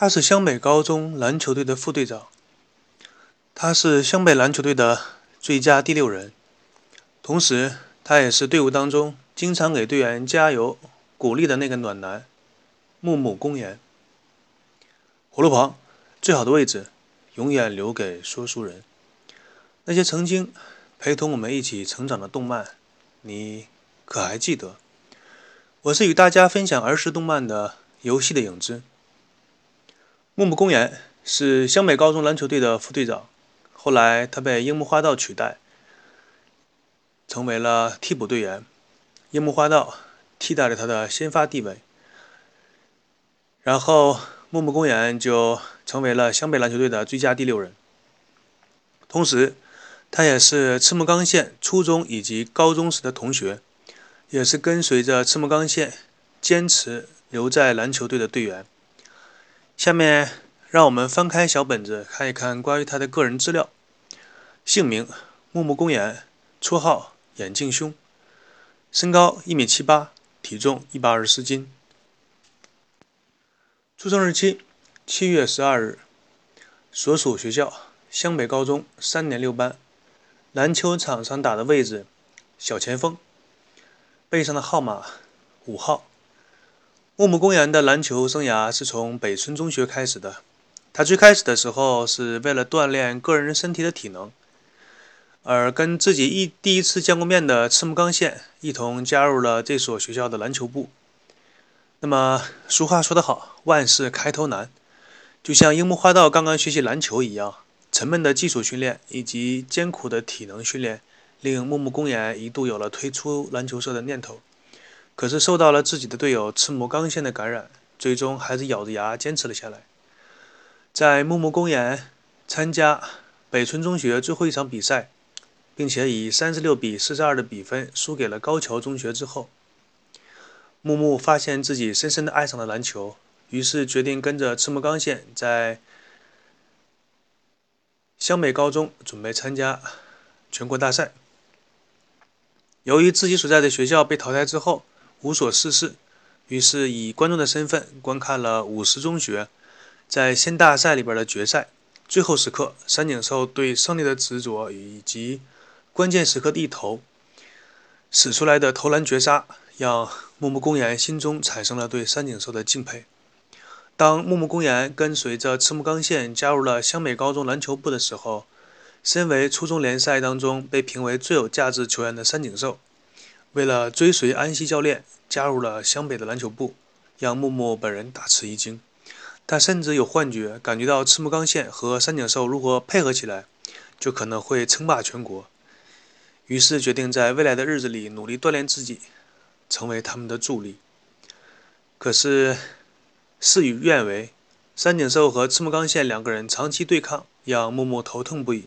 他是湘北高中篮球队的副队长，他是湘北篮球队的最佳第六人，同时他也是队伍当中经常给队员加油鼓励的那个暖男。木木公园，火炉旁最好的位置永远留给说书人。那些曾经陪同我们一起成长的动漫，你可还记得？我是与大家分享儿时动漫的游戏的影子。木木公园是湘北高中篮球队的副队长，后来他被樱木花道取代，成为了替补队员。樱木花道替代了他的先发地位，然后木木公园就成为了湘北篮球队的最佳第六人。同时，他也是赤木刚宪初中以及高中时的同学，也是跟随着赤木刚宪坚持留在篮球队的队员。下面让我们翻开小本子看一看关于他的个人资料。姓名：木木公园，绰号眼镜兄，身高一米七八，体重一百二十四斤。出生日期：七月十二日。所属学校：湘北高中三年六班。篮球场上打的位置：小前锋。背上的号码：五号。木木公园的篮球生涯是从北村中学开始的。他最开始的时候是为了锻炼个人身体的体能，而跟自己一第一次见过面的赤木刚宪一同加入了这所学校的篮球部。那么俗话说得好，万事开头难，就像樱木花道刚刚学习篮球一样，沉闷的基础训练以及艰苦的体能训练，令木木公园一度有了退出篮球社的念头。可是受到了自己的队友赤木刚宪的感染，最终还是咬着牙坚持了下来。在木木公园参加北村中学最后一场比赛，并且以三十六比四十二的比分输给了高桥中学之后，木木发现自己深深的爱上了篮球，于是决定跟着赤木刚宪在湘北高中准备参加全国大赛。由于自己所在的学校被淘汰之后，无所事事，于是以观众的身份观看了五十中学在县大赛里边的决赛。最后时刻，三井寿对胜利的执着以及关键时刻的一投，使出来的投篮绝杀，让木木公园心中产生了对三井寿的敬佩。当木木公园跟随着赤木刚宪加入了湘北高中篮球部的时候，身为初中联赛当中被评为最有价值球员的三井寿。为了追随安西教练，加入了湘北的篮球部，让木木本人大吃一惊。他甚至有幻觉，感觉到赤木刚宪和三井寿如果配合起来，就可能会称霸全国。于是决定在未来的日子里努力锻炼自己，成为他们的助力。可是事与愿违，三井寿和赤木刚宪两个人长期对抗，让木木头痛不已，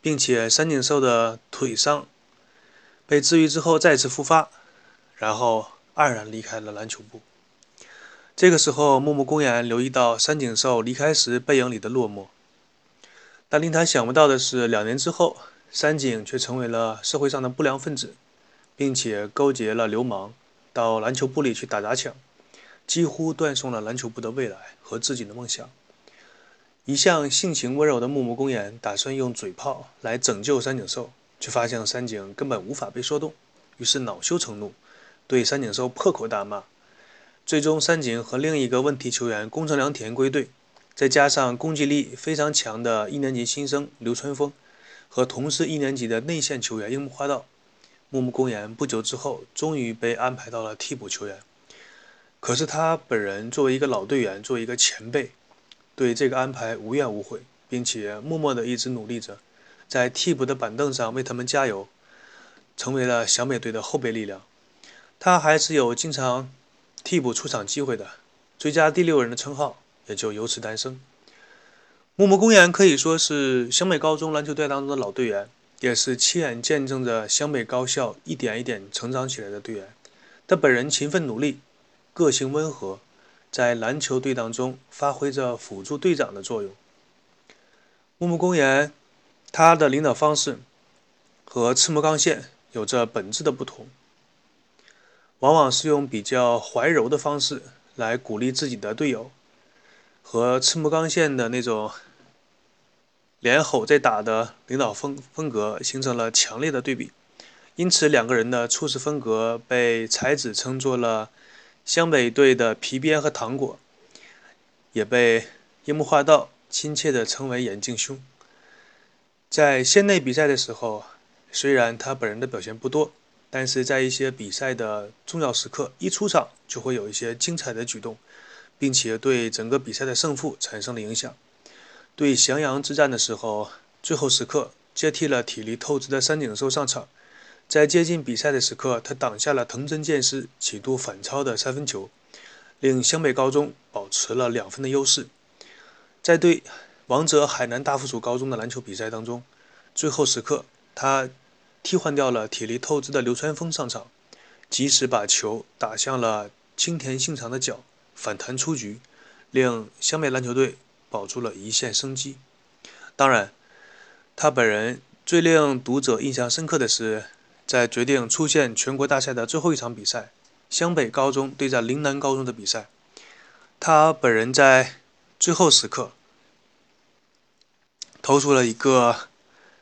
并且三井寿的腿伤。被治愈之后再次复发，然后黯然离开了篮球部。这个时候，木木公园留意到三井寿离开时背影里的落寞。但令他想不到的是，两年之后，三井却成为了社会上的不良分子，并且勾结了流氓，到篮球部里去打砸抢，几乎断送了篮球部的未来和自己的梦想。一向性情温柔的木木公园打算用嘴炮来拯救三井寿。却发现三井根本无法被说动，于是恼羞成怒，对三井寿破口大骂。最终，三井和另一个问题球员宫城良田归队，再加上攻击力非常强的一年级新生流川枫和同是一年级的内线球员樱木花道，木木公园不久之后终于被安排到了替补球员。可是他本人作为一个老队员，作为一个前辈，对这个安排无怨无悔，并且默默地一直努力着。在替补的板凳上为他们加油，成为了小美队的后备力量。他还是有经常替补出场机会的，最佳第六人的称号也就由此诞生。木木公园可以说是湘北高中篮球队当中的老队员，也是亲眼见证着湘北高校一点一点成长起来的队员。他本人勤奋努力，个性温和，在篮球队当中发挥着辅助队长的作用。木木公园。他的领导方式和赤木刚宪有着本质的不同，往往是用比较怀柔的方式来鼓励自己的队友，和赤木刚宪的那种连吼带打的领导风风格形成了强烈的对比，因此两个人的处事风格被才子称作了湘北队的皮鞭和糖果，也被樱木花道亲切地称为眼镜兄。在县内比赛的时候，虽然他本人的表现不多，但是在一些比赛的重要时刻，一出场就会有一些精彩的举动。并且对整个比赛的胜负产生了影响。对翔阳之战的时候，最后时刻接替了体力透支的三井寿上场，在接近比赛的时刻，他挡下了藤真剑司企图反超的三分球，令湘北高中保持了两分的优势。在对王者海南大附属高中的篮球比赛当中，最后时刻他替换掉了体力透支的流川枫上场，及时把球打向了青田信长的脚。反弹出局，令湘北篮球队保住了一线生机。当然，他本人最令读者印象深刻的是，在决定出线全国大赛的最后一场比赛——湘北高中对战陵南高中的比赛，他本人在最后时刻投出了一个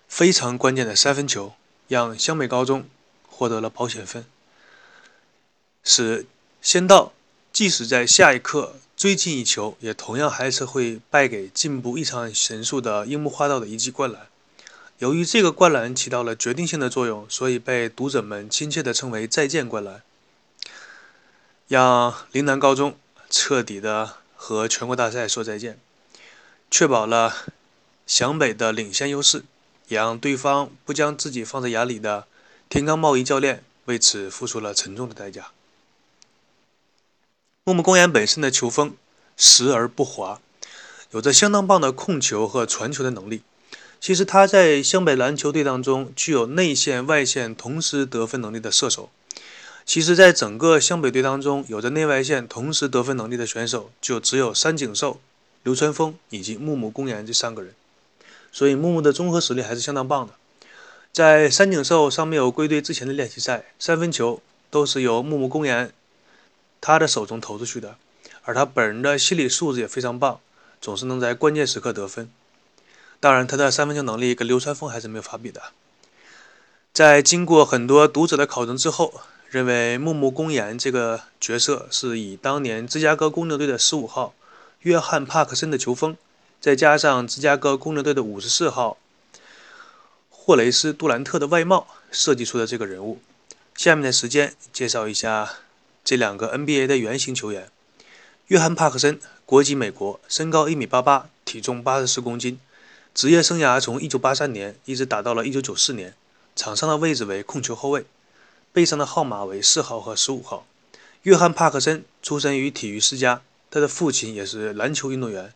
非常关键的三分球，让湘北高中获得了保险分，使仙道。即使在下一刻追进一球，也同样还是会败给进步异常神速的樱木花道的一记灌篮。由于这个灌篮起到了决定性的作用，所以被读者们亲切地称为“再见灌篮”，让陵南高中彻底的和全国大赛说再见，确保了湘北的领先优势，也让对方不将自己放在眼里的田冈茂一教练为此付出了沉重的代价。木木公园本身的球风实而不滑，有着相当棒的控球和传球的能力。其实他在湘北篮球队当中具有内线外线同时得分能力的射手。其实，在整个湘北队当中，有着内外线同时得分能力的选手就只有三井寿、流川枫以及木木公园这三个人。所以木木的综合实力还是相当棒的。在三井寿尚没有归队之前的练习赛，三分球都是由木木公园。他的手中投出去的，而他本人的心理素质也非常棒，总是能在关键时刻得分。当然，他的三分球能力跟流川枫还是没有法比的。在经过很多读者的考证之后，认为木木公彦这个角色是以当年芝加哥公牛队的十五号约翰帕克森的球风，再加上芝加哥公牛队的五十四号霍雷斯杜兰特的外貌设计出的这个人物。下面的时间介绍一下。这两个 NBA 的原型球员，约翰·帕克森，国籍美国，身高一米八八，体重八十四公斤，职业生涯从一九八三年一直打到了一九九四年，场上的位置为控球后卫，背上的号码为四号和十五号。约翰·帕克森出生于体育世家，他的父亲也是篮球运动员，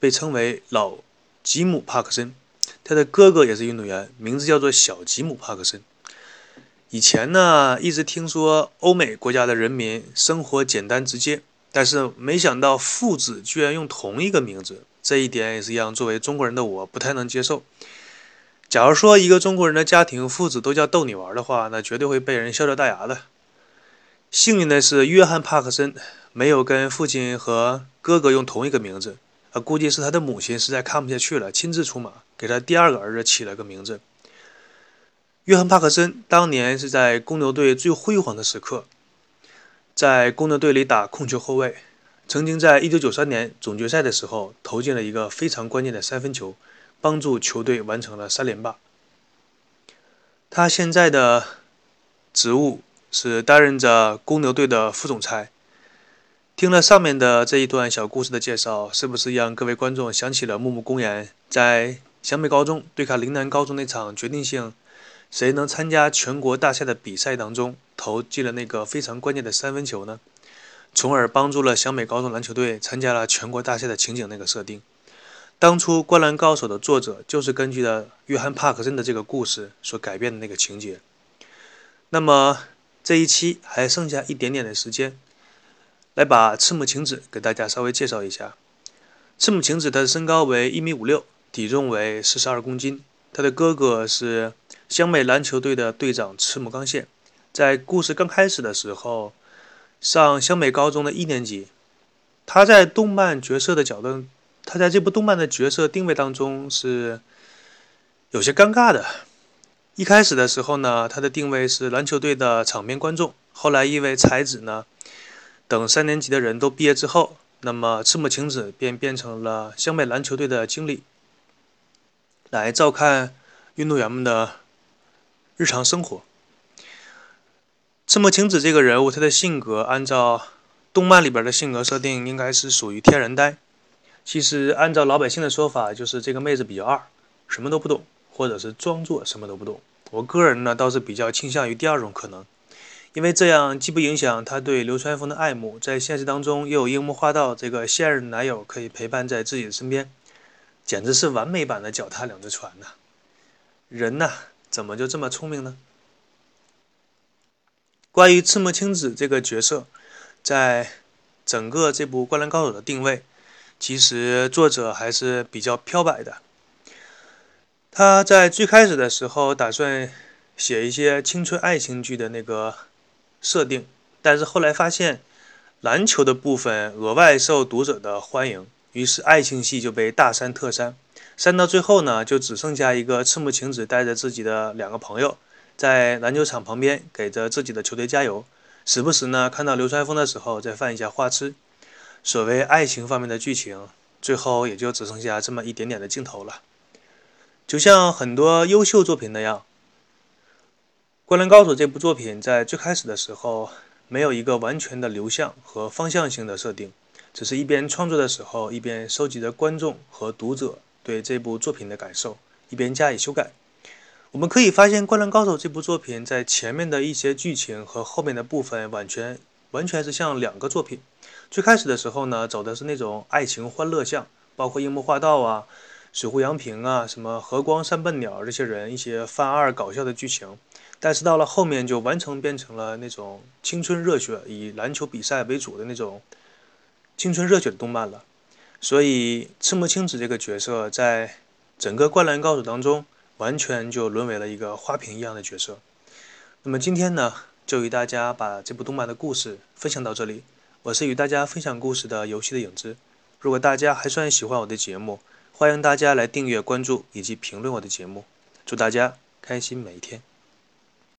被称为老吉姆·帕克森，他的哥哥也是运动员，名字叫做小吉姆·帕克森。以前呢，一直听说欧美国家的人民生活简单直接，但是没想到父子居然用同一个名字，这一点也是让作为中国人的我不太能接受。假如说一个中国人的家庭父子都叫逗你玩的话，那绝对会被人笑掉大牙的。幸运的是，约翰·帕克森没有跟父亲和哥哥用同一个名字，啊，估计是他的母亲实在看不下去了，亲自出马给他第二个儿子起了个名字。约翰·帕克森当年是在公牛队最辉煌的时刻，在公牛队里打控球后卫，曾经在1993年总决赛的时候投进了一个非常关键的三分球，帮助球队完成了三连霸。他现在的职务是担任着公牛队的副总裁。听了上面的这一段小故事的介绍，是不是让各位观众想起了木木公园在湘北高中对抗陵南高中那场决定性？谁能参加全国大赛的比赛当中投进了那个非常关键的三分球呢？从而帮助了湘北高中篮球队参加了全国大赛的情景那个设定。当初《灌篮高手》的作者就是根据的约翰·帕克森的这个故事所改变的那个情节。那么这一期还剩下一点点的时间，来把赤木晴子给大家稍微介绍一下。赤木晴子她的身高为一米五六，体重为四十二公斤。他的哥哥是湘北篮球队的队长赤木刚宪，在故事刚开始的时候，上湘北高中的一年级，他在动漫角色的角度，他在这部动漫的角色定位当中是有些尴尬的。一开始的时候呢，他的定位是篮球队的场边观众。后来因为才子呢，等三年级的人都毕业之后，那么赤木晴子便变成了湘北篮球队的经理，来照看运动员们的日常生活。赤木晴子这个人物，他的性格按照动漫里边的性格设定，应该是属于天然呆。其实按照老百姓的说法，就是这个妹子比较二，什么都不懂，或者是装作什么都不懂。我个人呢，倒是比较倾向于第二种可能，因为这样既不影响他对流川枫的爱慕，在现实当中又有樱木花道这个现任男友可以陪伴在自己的身边，简直是完美版的脚踏两只船呐！人呐，怎么就这么聪明呢？关于赤木晴子这个角色，在整个这部《灌篮高手》的定位，其实作者还是比较漂白的。他在最开始的时候打算写一些青春爱情剧的那个设定，但是后来发现篮球的部分额外受读者的欢迎，于是爱情戏就被大删特删，删到最后呢，就只剩下一个赤木晴子带着自己的两个朋友。在篮球场旁边给着自己的球队加油，时不时呢看到流川枫的时候再犯一下花痴。所谓爱情方面的剧情，最后也就只剩下这么一点点的镜头了。就像很多优秀作品那样，《灌篮高手》这部作品在最开始的时候没有一个完全的流向和方向性的设定，只是一边创作的时候一边收集着观众和读者对这部作品的感受，一边加以修改。我们可以发现，《灌篮高手》这部作品在前面的一些剧情和后面的部分完全完全是像两个作品。最开始的时候呢，走的是那种爱情欢乐向，包括樱木花道啊、水户洋平啊、什么和光三笨鸟这些人一些犯二搞笑的剧情。但是到了后面就完成变成了那种青春热血，以篮球比赛为主的那种青春热血的动漫了。所以赤木晴子这个角色在整个《灌篮高手》当中。完全就沦为了一个花瓶一样的角色。那么今天呢，就与大家把这部动漫的故事分享到这里。我是与大家分享故事的游戏的影子。如果大家还算喜欢我的节目，欢迎大家来订阅、关注以及评论我的节目。祝大家开心每一天。